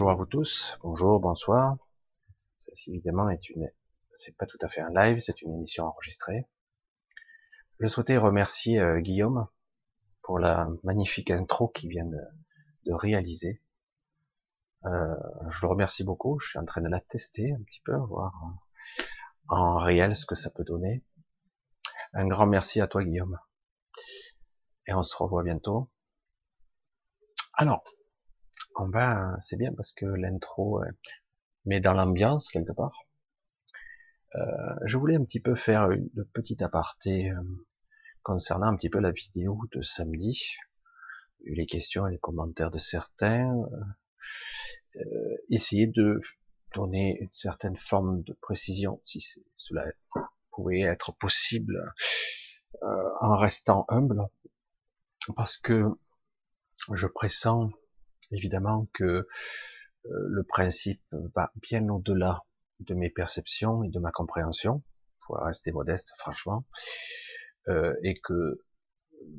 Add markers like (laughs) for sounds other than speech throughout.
Bonjour à vous tous, bonjour, bonsoir. Ceci évidemment est c'est pas tout à fait un live, c'est une émission enregistrée. Je souhaitais remercier euh, Guillaume pour la magnifique intro qu'il vient de, réaliser. Euh, je le remercie beaucoup. Je suis en train de la tester un petit peu, voir en réel ce que ça peut donner. Un grand merci à toi, Guillaume. Et on se revoit bientôt. Alors, on va, c'est bien parce que l'intro euh, met dans l'ambiance quelque part. Euh, je voulais un petit peu faire une, petite aparté euh, concernant un petit peu la vidéo de samedi, les questions et les commentaires de certains, essayer de donner une certaine forme de précision, si cela pouvait être possible, en restant humble, parce que je pressens évidemment que euh, le principe va bien au-delà de mes perceptions et de ma compréhension, faut rester modeste franchement, euh, et que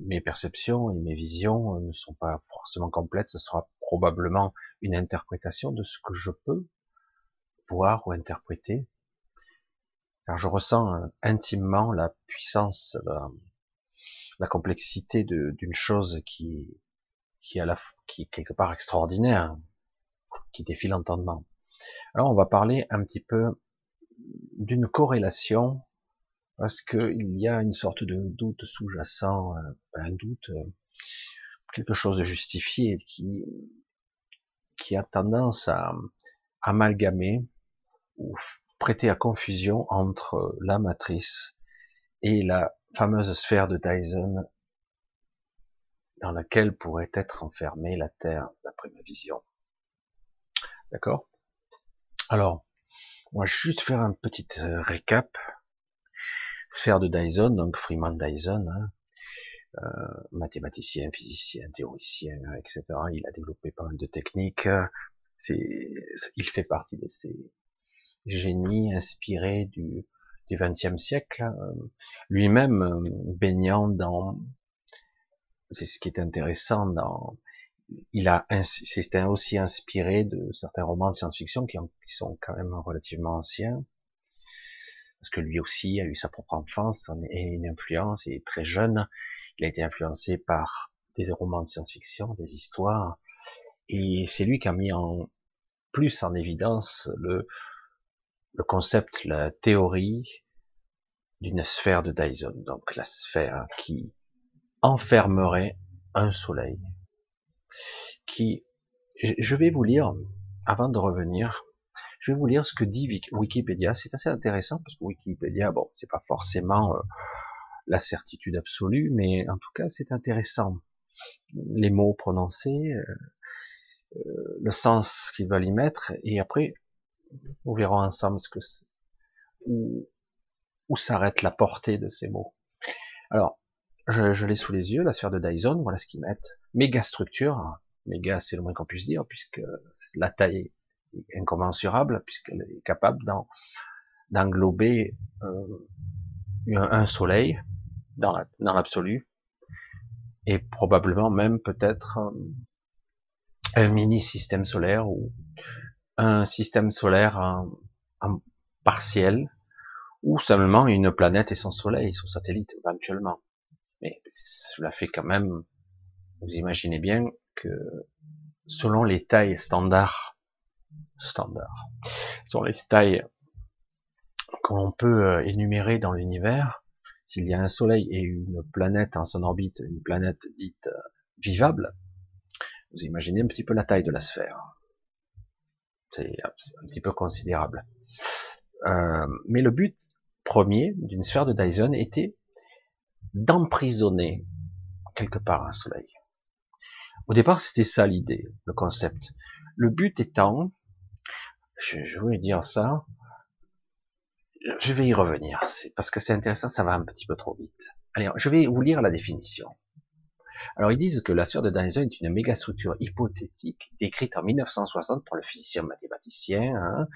mes perceptions et mes visions ne sont pas forcément complètes, ce sera probablement une interprétation de ce que je peux voir ou interpréter, car je ressens euh, intimement la puissance, la, la complexité d'une chose qui, qui est à la qui est quelque part extraordinaire, qui défie l'entendement. Alors on va parler un petit peu d'une corrélation parce qu'il y a une sorte de doute sous-jacent, euh, un doute, euh, quelque chose de justifié qui qui a tendance à amalgamer ou prêter à confusion entre la matrice et la fameuse sphère de Dyson dans laquelle pourrait être enfermée la Terre, d'après ma vision. D'accord? Alors, on va juste faire un petit euh, récap. Sphère de Dyson, donc Freeman Dyson, hein, euh, mathématicien, physicien, théoricien, etc. Il a développé pas mal de techniques. il fait partie de ces génies inspirés du du XXe siècle, euh, lui-même baignant dans c'est ce qui est intéressant dans, il a, c'est aussi inspiré de certains romans de science-fiction qui, sont quand même relativement anciens, parce que lui aussi a eu sa propre enfance et une influence, il est très jeune, il a été influencé par des romans de science-fiction, des histoires, et c'est lui qui a mis en plus en évidence le concept, la théorie d'une sphère de Dyson, donc la sphère qui enfermerait un soleil qui, je vais vous lire, avant de revenir, je vais vous lire ce que dit Wikipédia. C'est assez intéressant parce que Wikipédia, bon, c'est pas forcément euh, la certitude absolue, mais en tout cas, c'est intéressant. Les mots prononcés, euh, euh, le sens qu'ils veulent y mettre, et après, nous verrons ensemble ce que où, où s'arrête la portée de ces mots. Alors, je, l'ai sous les yeux, la sphère de Dyson, voilà ce qu'ils mettent. Méga structure, méga c'est le moins qu'on puisse dire, puisque la taille est incommensurable, puisqu'elle est capable d'englober euh, un soleil dans l'absolu, et probablement même peut-être euh, un mini système solaire ou un système solaire partiel, ou simplement une planète et son soleil, son satellite éventuellement. Mais cela fait quand même, vous imaginez bien que selon les tailles standards, standards, selon les tailles qu'on peut euh, énumérer dans l'univers, s'il y a un soleil et une planète en son orbite, une planète dite euh, vivable, vous imaginez un petit peu la taille de la sphère. C'est un petit peu considérable. Euh, mais le but premier d'une sphère de Dyson était d'emprisonner quelque part un soleil. Au départ, c'était ça l'idée, le concept. Le but étant, je, je voulais dire ça, je vais y revenir, parce que c'est intéressant, ça va un petit peu trop vite. Allez, je vais vous lire la définition. Alors ils disent que la sphère de Dyson est une mégastructure hypothétique décrite en 1960 par le physicien mathématicien hein,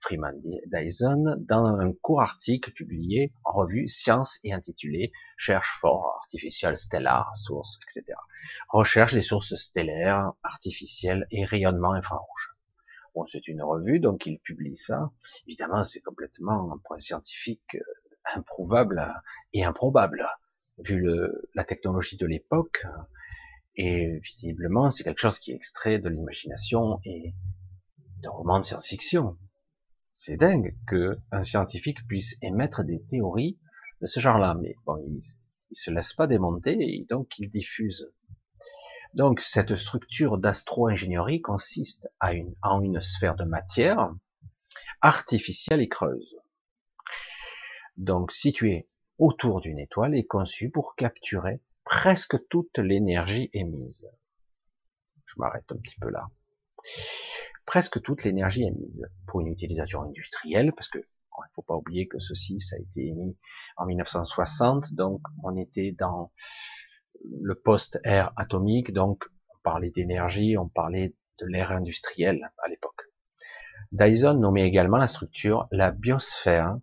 Freeman Dyson dans un court article publié en revue Science et intitulé Cherche fort artificiel stellar, sources, etc. Recherche des sources stellaires, artificielles et rayonnement infrarouge. Bon, c'est une revue, donc il publie ça. Évidemment, c'est complètement un point scientifique euh, improuvable et improbable, vu le, la technologie de l'époque. Et visiblement, c'est quelque chose qui est extrait de l'imagination et de romans de science-fiction. C'est dingue que un scientifique puisse émettre des théories de ce genre-là, mais bon, il, se laisse pas démonter et donc il diffuse. Donc cette structure d'astro-ingénierie consiste à une, en une sphère de matière artificielle et creuse. Donc située autour d'une étoile et conçue pour capturer presque toute l'énergie émise. Je m'arrête un petit peu là. Presque toute l'énergie émise pour une utilisation industrielle, parce que il ne faut pas oublier que ceci, ça a été émis en 1960, donc on était dans le post-ère atomique, donc on parlait d'énergie, on parlait de l'ère industrielle à l'époque. Dyson nommait également la structure la biosphère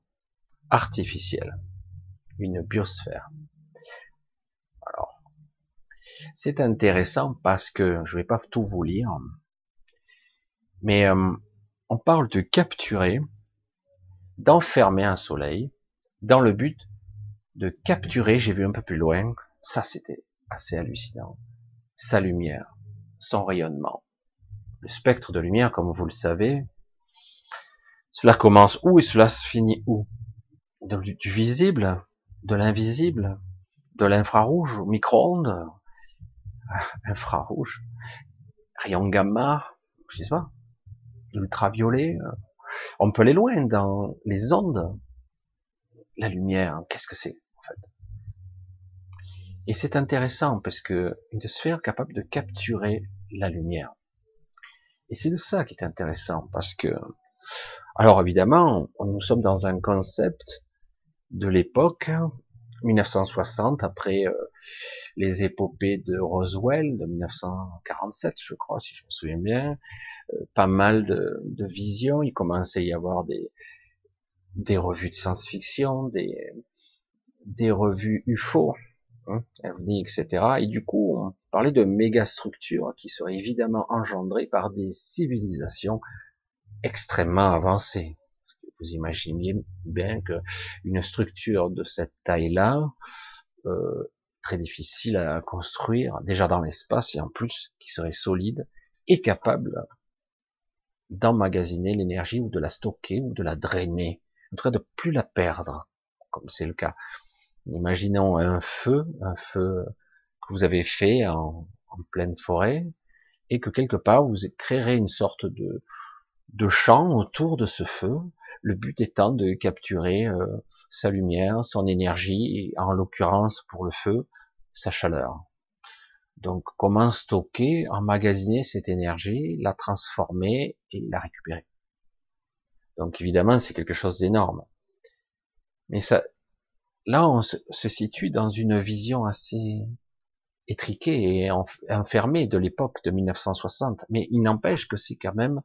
artificielle. Une biosphère. Alors, c'est intéressant parce que je ne vais pas tout vous lire, mais euh, on parle de capturer d'enfermer un soleil dans le but de capturer, j'ai vu un peu plus loin, ça c'était assez hallucinant, sa lumière, son rayonnement. Le spectre de lumière, comme vous le savez, cela commence où et cela se finit où? Du visible, de l'invisible, de l'infrarouge, micro-ondes, ah, infrarouge, rayon gamma, je sais pas, ultraviolet, on peut aller loin dans les ondes. La lumière, qu'est-ce que c'est en fait? Et c'est intéressant parce que une sphère capable de capturer la lumière. Et c'est de ça qui est intéressant parce que, alors évidemment, nous sommes dans un concept de l'époque 1960 après euh, les épopées de Roswell de 1947, je crois, si je me souviens bien, euh, pas mal de, de visions. Il commençait à y avoir des, des revues de science-fiction, des, des revues UFO, hein, etc. Et du coup, on parlait de mégastructures qui seraient évidemment engendrées par des civilisations extrêmement avancées. Vous imaginez bien que une structure de cette taille-là, euh, très difficile à construire, déjà dans l'espace et en plus qui serait solide et capable d'emmagasiner l'énergie ou de la stocker ou de la drainer, en tout cas de plus la perdre, comme c'est le cas. Imaginons un feu, un feu que vous avez fait en, pleine forêt, et que quelque part vous créerez une sorte de champ autour de ce feu, le but étant de capturer euh, sa lumière, son énergie, et en l'occurrence pour le feu, sa chaleur. Donc, comment stocker, emmagasiner cette énergie, la transformer et la récupérer? Donc, évidemment, c'est quelque chose d'énorme. Mais ça, là, on se, situe dans une vision assez étriquée et enfermée de l'époque de 1960. Mais il n'empêche que c'est quand même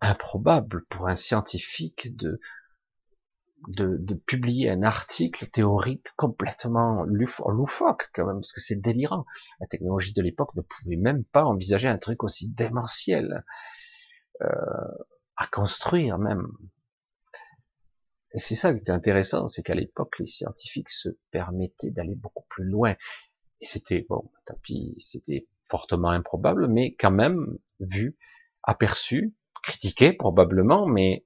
improbable pour un scientifique de, de, publier un article théorique complètement loufoque quand même, parce que c'est délirant. La technologie de l'époque ne pouvait même pas envisager un truc aussi démentiel euh, à construire même. Et c'est ça qui était intéressant, c'est qu'à l'époque, les scientifiques se permettaient d'aller beaucoup plus loin. Et c'était, bon, tapis, c'était fortement improbable, mais quand même vu, aperçu, critiqué probablement, mais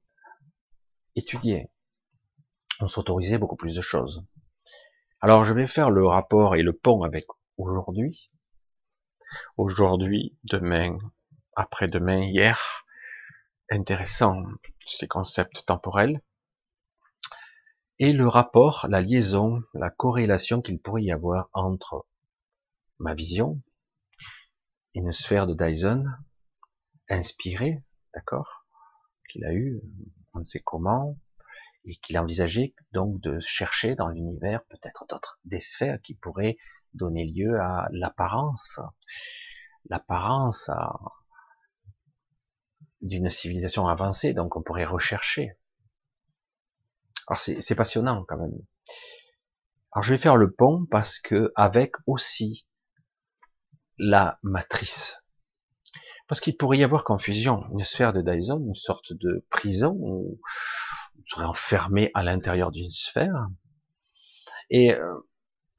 étudié on s'autorisait beaucoup plus de choses. Alors je vais faire le rapport et le pont avec aujourd'hui. Aujourd'hui, demain, après-demain, hier. Intéressant ces concepts temporels. Et le rapport, la liaison, la corrélation qu'il pourrait y avoir entre ma vision, une sphère de Dyson, inspirée, d'accord, qu'il a eu, on ne sait comment, et qu'il envisageait donc de chercher dans l'univers peut-être d'autres des sphères qui pourraient donner lieu à l'apparence, l'apparence d'une civilisation avancée, donc on pourrait rechercher. Alors c'est passionnant quand même. Alors je vais faire le pont parce que avec aussi la matrice. Parce qu'il pourrait y avoir confusion. Une sphère de Dyson, une sorte de prison où on serait enfermé à l'intérieur d'une sphère. Et euh,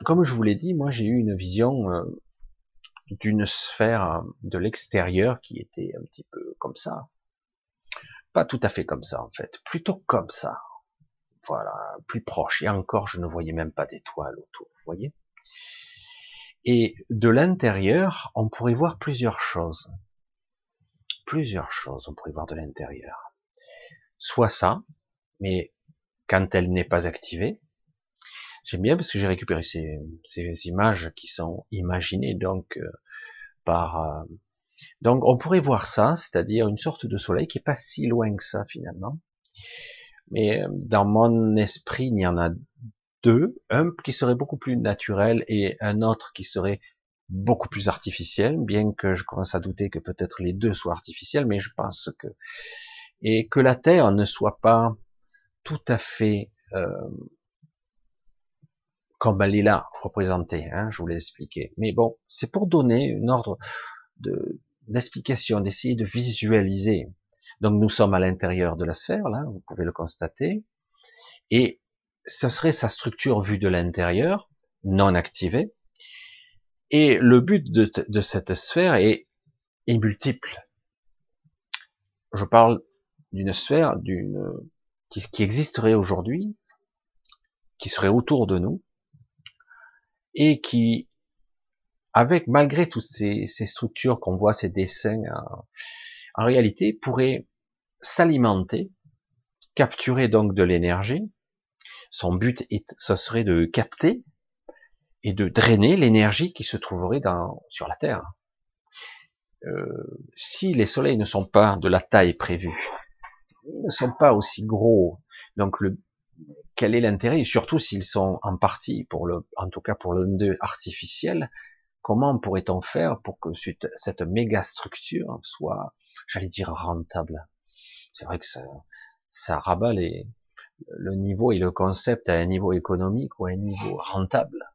comme je vous l'ai dit, moi j'ai eu une vision euh, d'une sphère de l'extérieur qui était un petit peu comme ça. Pas tout à fait comme ça en fait, plutôt comme ça. Voilà, plus proche. Et encore, je ne voyais même pas d'étoiles autour, vous voyez Et de l'intérieur, on pourrait voir plusieurs choses. Plusieurs choses, on pourrait voir de l'intérieur. Soit ça, mais quand elle n'est pas activée, J'aime bien parce que j'ai récupéré ces, images qui sont imaginées donc euh, par. Euh, donc on pourrait voir ça, c'est-à-dire une sorte de soleil qui est pas si loin que ça finalement. Mais euh, dans mon esprit, il y en a deux, un qui serait beaucoup plus naturel et un autre qui serait beaucoup plus artificiel, bien que je commence à douter que peut-être les deux soient artificiels, mais je pense que et que la Terre ne soit pas tout à fait euh, comme elle est là représentée, hein, je vous l'ai expliqué. Mais bon, c'est pour donner une ordre de d'explication, d'essayer de visualiser. Donc nous sommes à l'intérieur de la sphère, là, vous pouvez le constater, et ce serait sa structure vue de l'intérieur, non activée, et le but de, de cette sphère est, est multiple. Je parle d'une sphère d'une qui, qui existerait aujourd'hui, qui serait autour de nous, et qui, avec malgré toutes ces, structures qu'on voit, ces dessins, euh, en réalité, pourrait s'alimenter, capturer donc de l'énergie. Son but, est, ce serait de capter et de drainer l'énergie qui se trouverait dans, sur la Terre. Euh, si les soleils ne sont pas de la taille prévue, ils ne sont pas aussi gros, donc le, quel est l'intérêt? Surtout s'ils sont en partie pour le, en tout cas pour le 2 artificiel, comment pourrait-on faire pour que cette méga structure soit, j'allais dire rentable? C'est vrai que ça, ça rabat les, le niveau et le concept à un niveau économique ou à un niveau rentable,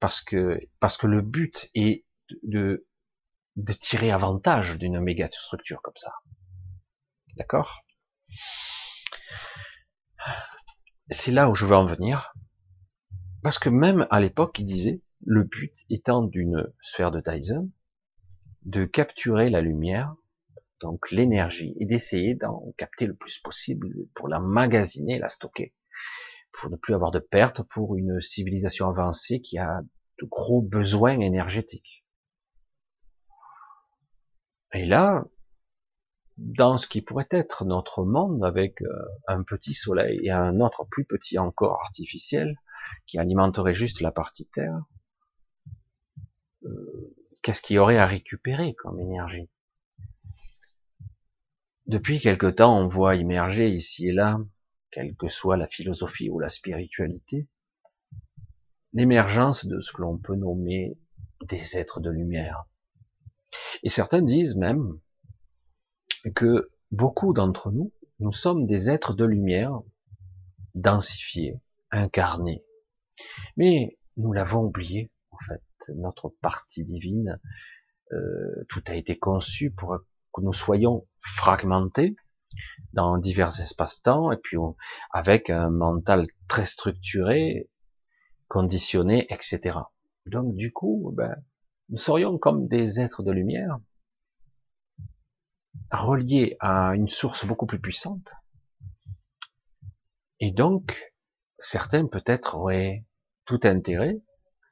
parce que parce que le but est de tirer avantage d'une méga structure comme ça. D'accord? C'est là où je veux en venir. Parce que même à l'époque, il disait, le but étant d'une sphère de Dyson, de capturer la lumière, donc l'énergie, et d'essayer d'en capter le plus possible pour la magasiner, la stocker, pour ne plus avoir de pertes pour une civilisation avancée qui a de gros besoins énergétiques. Et là, dans ce qui pourrait être notre monde avec euh, un petit soleil et un autre plus petit encore artificiel qui alimenterait juste la partie Terre, euh, qu'est-ce qu'il y aurait à récupérer comme énergie? Depuis quelque temps, on voit immerger ici et là, quelle que soit la philosophie ou la spiritualité, l'émergence de ce que l'on peut nommer des êtres de lumière. Et certains disent même que beaucoup d'entre nous, nous sommes des êtres de lumière, densifiés, incarnés. Mais nous l'avons oublié, en fait, notre partie divine, euh, tout a été conçu pour que nous soyons fragmentés dans divers espaces-temps, et puis avec un mental très structuré, conditionné, etc. Donc du coup, ben, nous serions comme des êtres de lumière, relié à une source beaucoup plus puissante. Et donc, certains peut-être auraient tout intérêt,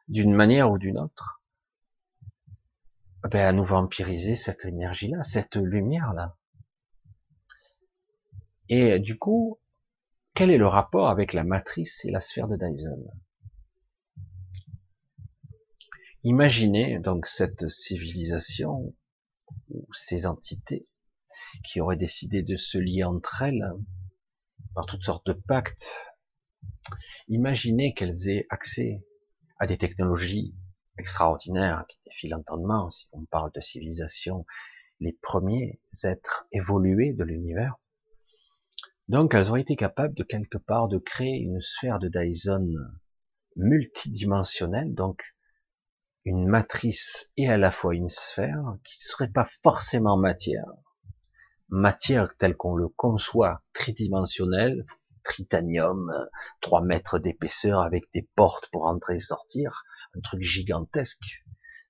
d'une manière ou d'une autre, ben, à nous vampiriser cette énergie-là, cette lumière-là. Et du coup, quel est le rapport avec la matrice et la sphère de Dyson? Imaginez donc cette civilisation ou ces entités qui auraient décidé de se lier entre elles par toutes sortes de pactes. Imaginez qu'elles aient accès à des technologies extraordinaires qui défient l'entendement, si on parle de civilisation, les premiers êtres évolués de l'univers. Donc elles auraient été capables de quelque part de créer une sphère de Dyson multidimensionnelle, donc une matrice et à la fois une sphère qui ne serait pas forcément matière. Matière telle qu'on le conçoit, tridimensionnelle, tritanium, 3 mètres d'épaisseur avec des portes pour entrer et sortir, un truc gigantesque.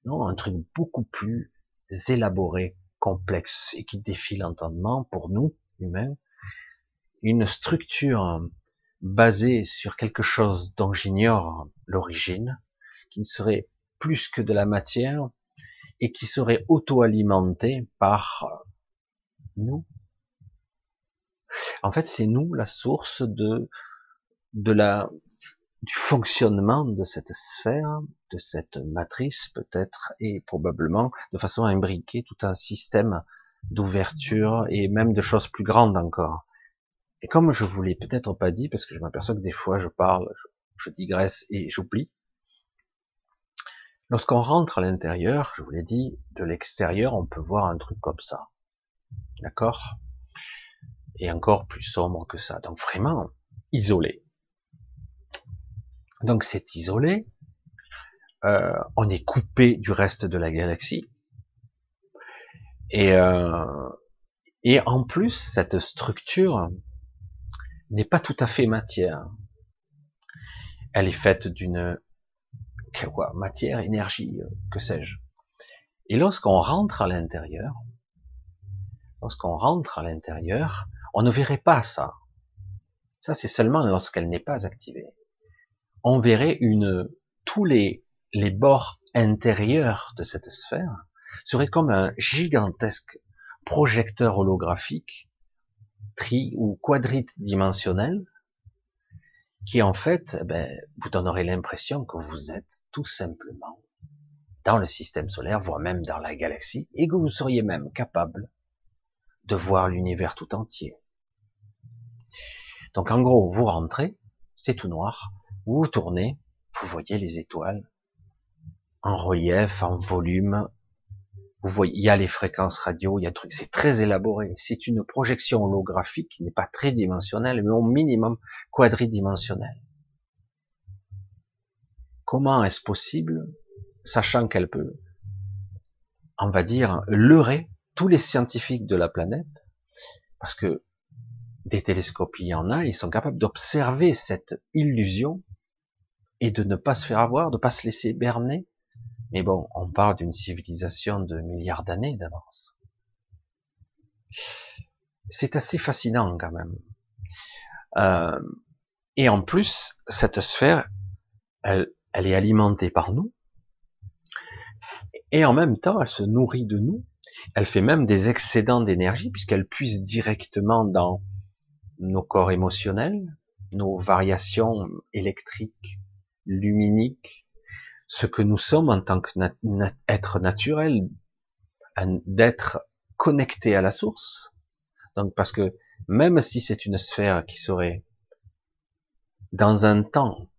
Non, un truc beaucoup plus élaboré, complexe et qui défie l'entendement pour nous, humains. Une structure basée sur quelque chose dont j'ignore l'origine, qui ne serait plus que de la matière et qui serait auto-alimentée par nous. En fait, c'est nous la source de, de la, du fonctionnement de cette sphère, de cette matrice peut-être, et probablement de façon à imbriquer tout un système d'ouverture et même de choses plus grandes encore. Et comme je vous l'ai peut-être pas dit, parce que je m'aperçois que des fois je parle, je, digresse et j'oublie, lorsqu'on rentre à l'intérieur, je vous l'ai dit, de l'extérieur, on peut voir un truc comme ça. D'accord? Et encore plus sombre que ça. Donc vraiment isolé. Donc c'est isolé. Euh, on est coupé du reste de la galaxie. Et, euh, et en plus, cette structure n'est pas tout à fait matière. Elle est faite d'une matière, énergie, euh, que sais-je. Et lorsqu'on rentre à l'intérieur, lorsqu'on rentre à l'intérieur, on ne verrait pas ça. Ça, c'est seulement lorsqu'elle n'est pas activée. On verrait une, tous les, les bords intérieurs de cette sphère seraient comme un gigantesque projecteur holographique tri ou quadridimensionnel qui en fait, eh ben, vous donnerait l'impression que vous êtes tout simplement dans le système solaire, voire même dans la galaxie, et que vous seriez même capable de voir l'univers tout entier. Donc en gros, vous rentrez, c'est tout noir, vous tournez, vous voyez les étoiles en relief, en volume, vous voyez, il y a les fréquences radio, il y a truc, c'est très élaboré. C'est une projection holographique qui n'est pas tridimensionnelle, mais au minimum quadridimensionnelle. Comment est-ce possible, sachant qu'elle peut, on va dire, leurrer tous les scientifiques de la planète, parce que des télescopes, il y en a, ils sont capables d'observer cette illusion et de ne pas se faire avoir, de ne pas se laisser berner mais bon, on parle d'une civilisation de milliards d'années d'avance. C'est assez fascinant quand même. Euh, et en plus, cette sphère, elle, elle est alimentée par nous. Et en même temps, elle se nourrit de nous. Elle fait même des excédents d'énergie puisqu'elle puise directement dans nos corps émotionnels, nos variations électriques, luminiques, ce que nous sommes en tant qu'être naturel, d'être connecté à la source. Donc parce que même si c'est une sphère qui serait dans un temps,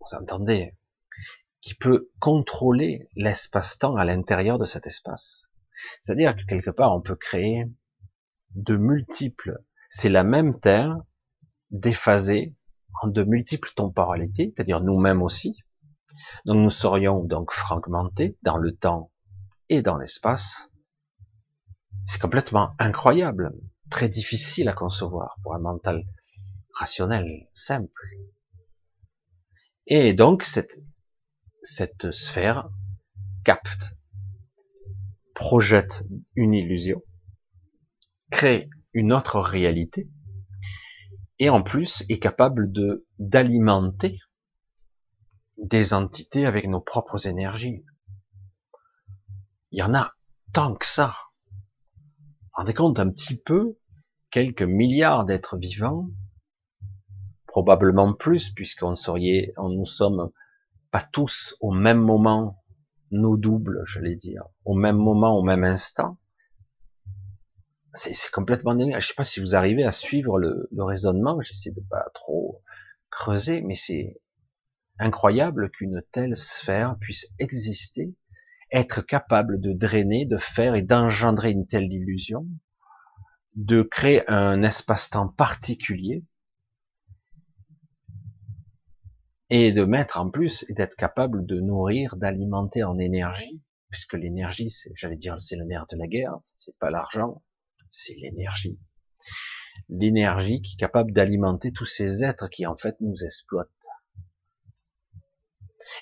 vous entendez, qui peut contrôler l'espace-temps à l'intérieur de cet espace. C'est-à-dire que quelque part on peut créer de multiples, c'est la même Terre déphasée en de multiples temporalités, c'est-à-dire nous-mêmes aussi, donc nous serions donc fragmentés dans le temps et dans l'espace. C'est complètement incroyable, très difficile à concevoir pour un mental rationnel, simple. Et donc cette, sphère capte, projette une illusion, crée une autre réalité, et en plus est capable de d'alimenter des entités avec nos propres énergies. Il y en a tant que ça. Rendez compte un petit peu, quelques milliards d'êtres vivants, probablement plus, puisqu'on serait, on nous sommes pas tous au même moment, nos doubles, je l'ai dire, au même moment, au même instant. C'est complètement dingue. Je sais pas si vous arrivez à suivre le, le raisonnement. J'essaie de pas trop creuser, mais c'est incroyable qu'une telle sphère puisse exister, être capable de drainer, de faire et d'engendrer une telle illusion, de créer un espace-temps particulier. et de mettre en plus et d'être capable de nourrir, d'alimenter en énergie, puisque l'énergie, c'est, j'allais dire, c'est le nerf de la guerre, c'est pas l'argent, c'est l'énergie. L'énergie qui est capable d'alimenter tous ces êtres qui en fait nous exploitent.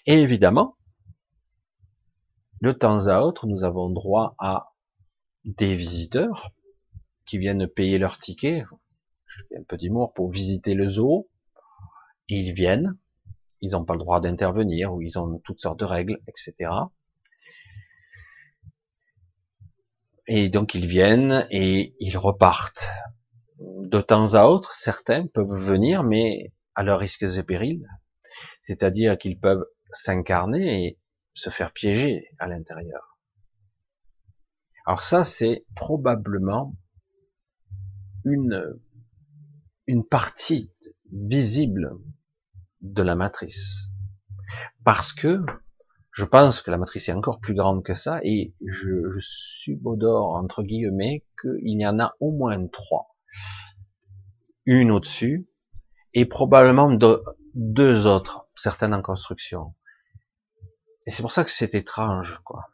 Et évidemment, de temps à autre, nous avons droit à des visiteurs qui viennent payer leur ticket, un peu d'humour, pour visiter le zoo. Ils viennent, ils n'ont pas le droit d'intervenir, ou ils ont toutes sortes de règles, etc. Et donc ils viennent et ils repartent. De temps à autre, certains peuvent venir, mais à leurs risques et périls. C'est-à-dire qu'ils peuvent s'incarner et se faire piéger à l'intérieur. Alors ça, c'est probablement une, une partie visible de la matrice. Parce que je pense que la matrice est encore plus grande que ça et je, je subodore entre guillemets qu'il y en a au moins trois. Une au-dessus et probablement deux autres, certaines en construction. Et c'est pour ça que c'est étrange, quoi.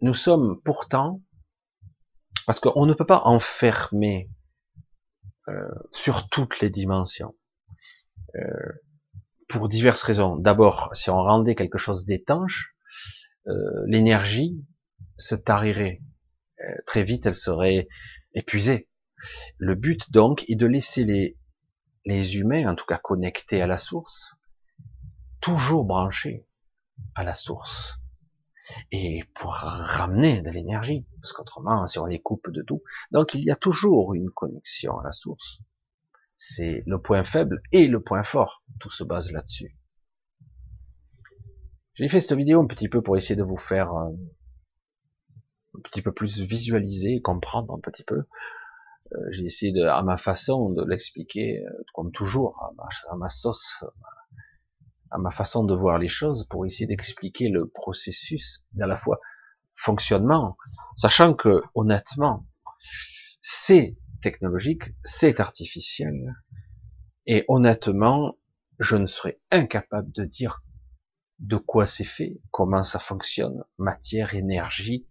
Nous sommes pourtant, parce qu'on ne peut pas enfermer euh, sur toutes les dimensions. Euh, pour diverses raisons. D'abord, si on rendait quelque chose d'étanche, euh, l'énergie se tarirait. Euh, très vite, elle serait épuisée. Le but, donc, est de laisser les, les humains, en tout cas connectés à la source, toujours branchés à la source. Et pour ramener de l'énergie, parce qu'autrement, si on les coupe de tout, donc il y a toujours une connexion à la source. C'est le point faible et le point fort. Tout se base là-dessus. J'ai fait cette vidéo un petit peu pour essayer de vous faire euh, un petit peu plus visualiser comprendre un petit peu. Euh, j'ai essayé de, à ma façon de l'expliquer, euh, comme toujours, à ma, à ma sauce, à ma façon de voir les choses, pour essayer d'expliquer le processus d'à la fois fonctionnement, sachant que honnêtement, c'est technologique, c'est artificiel. Et honnêtement, je ne serais incapable de dire de quoi c'est fait, comment ça fonctionne, matière, énergie.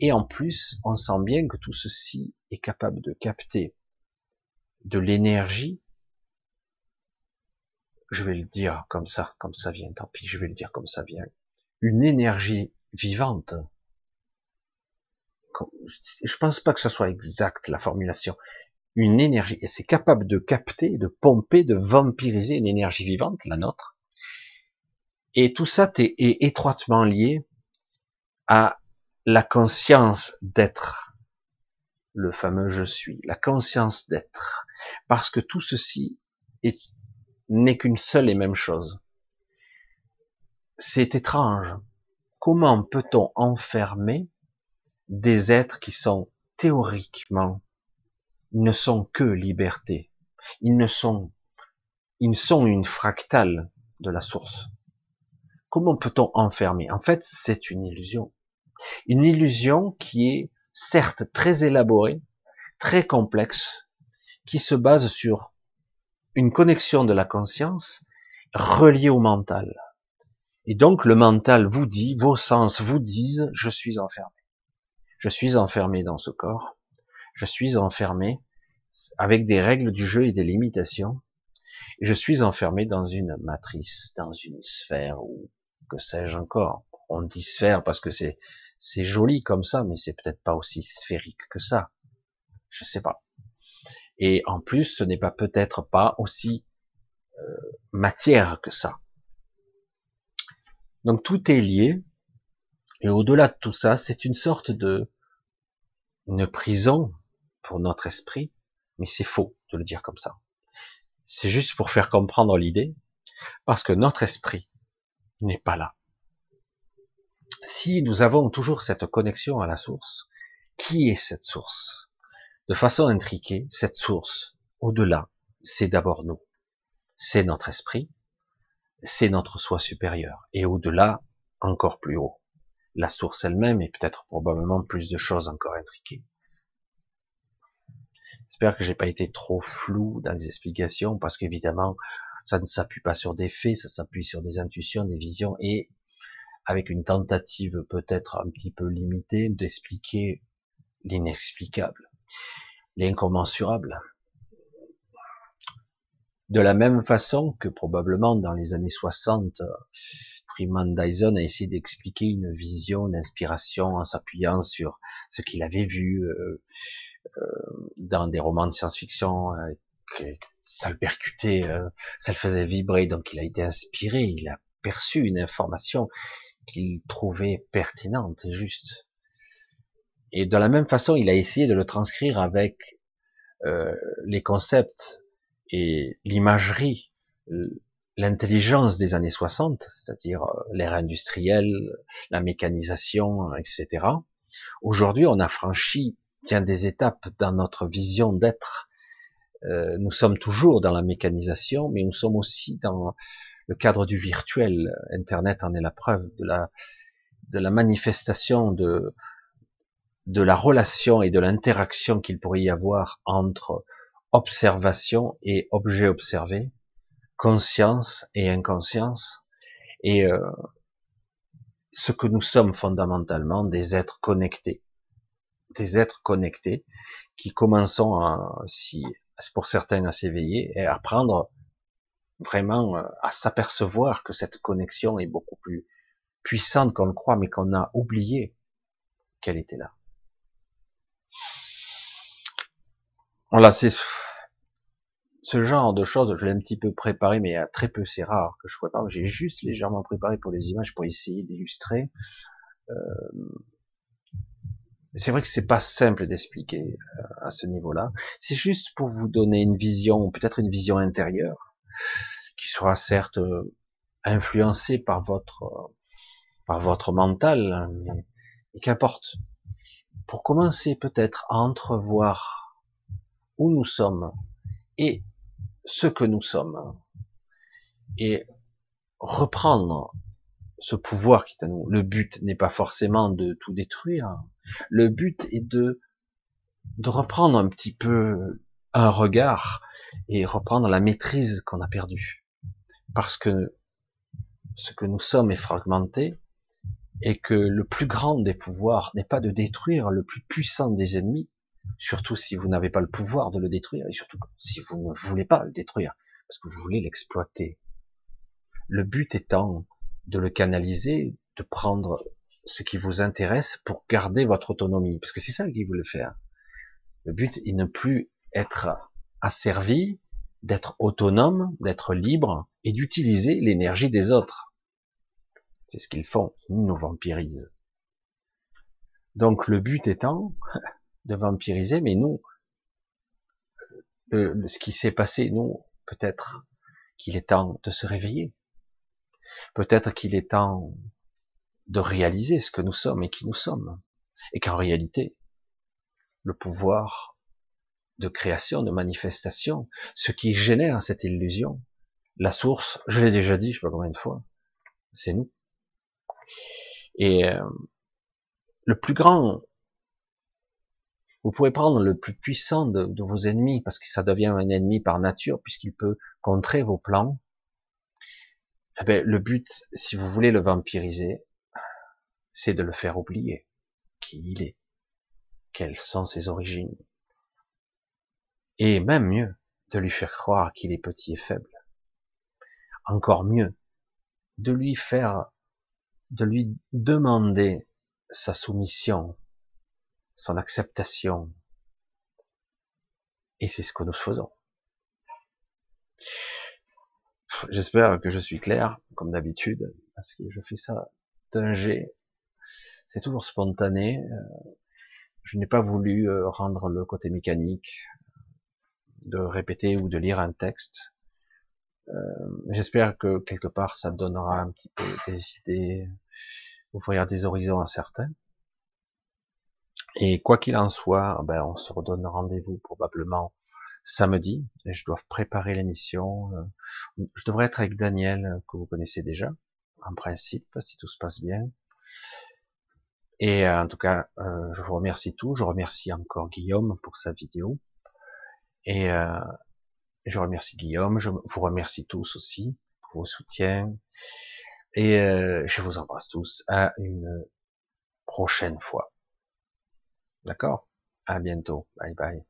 Et en plus, on sent bien que tout ceci est capable de capter de l'énergie. Je vais le dire comme ça, comme ça vient, tant pis, je vais le dire comme ça vient. Une énergie vivante, je pense pas que ce soit exact la formulation, une énergie, et c'est capable de capter, de pomper, de vampiriser une énergie vivante, la nôtre. Et tout ça est, est étroitement lié à la conscience d'être, le fameux je suis, la conscience d'être, parce que tout ceci n'est qu'une seule et même chose. C'est étrange. Comment peut-on enfermer des êtres qui sont théoriquement, ils ne sont que liberté? Ils ne sont, ils sont une fractale de la source. Comment peut-on enfermer? En fait, c'est une illusion. Une illusion qui est certes très élaborée, très complexe, qui se base sur une connexion de la conscience reliée au mental. Et donc le mental vous dit, vos sens vous disent, je suis enfermé. Je suis enfermé dans ce corps. Je suis enfermé avec des règles du jeu et des limitations. Je suis enfermé dans une matrice, dans une sphère ou que sais-je encore. On dit sphère parce que c'est c'est joli comme ça, mais c'est peut-être pas aussi sphérique que ça. Je sais pas. Et en plus, ce n'est pas peut-être pas aussi euh, matière que ça. Donc tout est lié. Et au-delà de tout ça, c'est une sorte de une prison pour notre esprit, mais c'est faux de le dire comme ça. C'est juste pour faire comprendre l'idée, parce que notre esprit n'est pas là. Si nous avons toujours cette connexion à la source, qui est cette source? De façon intriquée, cette source, au-delà, c'est d'abord nous. C'est notre esprit, c'est notre soi supérieur, et au-delà, encore plus haut la source elle-même et peut-être probablement plus de choses encore intriquées. J'espère que j'ai pas été trop flou dans les explications parce qu'évidemment, Ça ne s'appuie pas sur des faits, ça s'appuie sur des intuitions, des visions et avec une tentative peut-être un petit peu limitée d'expliquer l'inexplicable, l'incommensurable. De la même façon que probablement dans les années 60, Freeman Dyson a essayé d'expliquer une vision, d'inspiration en s'appuyant sur ce qu'il avait vu euh, euh, dans des romans de science-fiction, euh, ça le percutait, ça le faisait vibrer, donc il a été inspiré, il a perçu une information qu'il trouvait pertinente et juste. Et de la même façon, il a essayé de le transcrire avec les concepts et l'imagerie, l'intelligence des années 60, c'est-à-dire euh, l'ère industrielle, la mécanisation, etc. Aujourd'hui, on a franchi bien des étapes dans notre vision d'être. Euh, nous sommes toujours dans la mécanisation, mais nous sommes aussi dans le cadre du virtuel. Internet en est la preuve de la, de la manifestation de, de la relation et de l'interaction qu'il pourrait y avoir entre observation et objet observé, conscience et inconscience, et euh, ce que nous sommes fondamentalement, des êtres connectés, des êtres connectés qui commençons à, si, pour certains à s'éveiller et à prendre vraiment euh, à s'apercevoir que cette connexion est beaucoup plus puissante qu'on le croit, mais qu'on a oublié qu'elle était là. Voilà, c'est ce genre de choses, je l'ai un petit peu préparé, mais très peu, c'est rare que je prépare. J'ai juste légèrement préparé pour les images pour essayer d'illustrer. Euh, c'est vrai que c'est pas simple d'expliquer euh, à ce niveau-là. C'est juste pour vous donner une vision, peut-être une vision intérieure, sera certes euh, influencée par votre par votre mental, mais qu'importe. Pour commencer peut-être à entrevoir où nous sommes et ce que nous sommes et reprendre ce pouvoir qui est à nous. Le but n'est pas forcément de tout détruire. Le but est de, de reprendre un petit peu un regard et reprendre la maîtrise qu'on a perdue. Parce que ce que nous sommes est fragmenté et que le plus grand des pouvoirs n'est pas de détruire le plus puissant des ennemis, Surtout si vous n'avez pas le pouvoir de le détruire et surtout si vous ne voulez pas le détruire parce que vous voulez l'exploiter. Le but étant de le canaliser, de prendre ce qui vous intéresse pour garder votre autonomie parce que c'est ça qu'il voulait faire. Le but est ne plus être asservi, d'être autonome, d'être libre et d'utiliser l'énergie des autres. C'est ce qu'ils font, ils nous vampirisent. Donc le but étant (laughs) de vampiriser, mais nous, euh, ce qui s'est passé, nous, peut-être qu'il est temps de se réveiller. Peut-être qu'il est temps de réaliser ce que nous sommes et qui nous sommes. Et qu'en réalité, le pouvoir de création, de manifestation, ce qui génère cette illusion, la source, je l'ai déjà dit, je sais pas combien de fois, c'est nous. Et euh, le plus grand vous pouvez prendre le plus puissant de, vos ennemis, parce que ça devient un ennemi par nature, puisqu'il peut contrer vos plans. Eh bien, le but, si vous voulez le vampiriser, c'est de le faire oublier qui il est, quelles sont ses origines, et même mieux, de lui faire croire qu'il est petit et faible. Encore mieux, de lui faire, de lui demander sa soumission, son acceptation. Et c'est ce que nous faisons. J'espère que je suis clair, comme d'habitude, parce que je fais ça d'un jet. C'est toujours spontané. Euh, je n'ai pas voulu euh, rendre le côté mécanique, de répéter ou de lire un texte. Euh, j'espère que quelque part ça donnera un petit peu des idées, ouvrir des horizons à certains. Et quoi qu'il en soit, ben, on se redonne rendez-vous probablement samedi. Je dois préparer l'émission. Euh, je devrais être avec Daniel, euh, que vous connaissez déjà, en principe, si tout se passe bien. Et en tout cas, je vous remercie tout. Je remercie encore Guillaume pour sa vidéo. Et Je remercie Guillaume, je vous remercie tous aussi pour vos soutiens. Et euh, je vous embrasse tous à une prochaine fois. D'accord? À bientôt. Bye bye.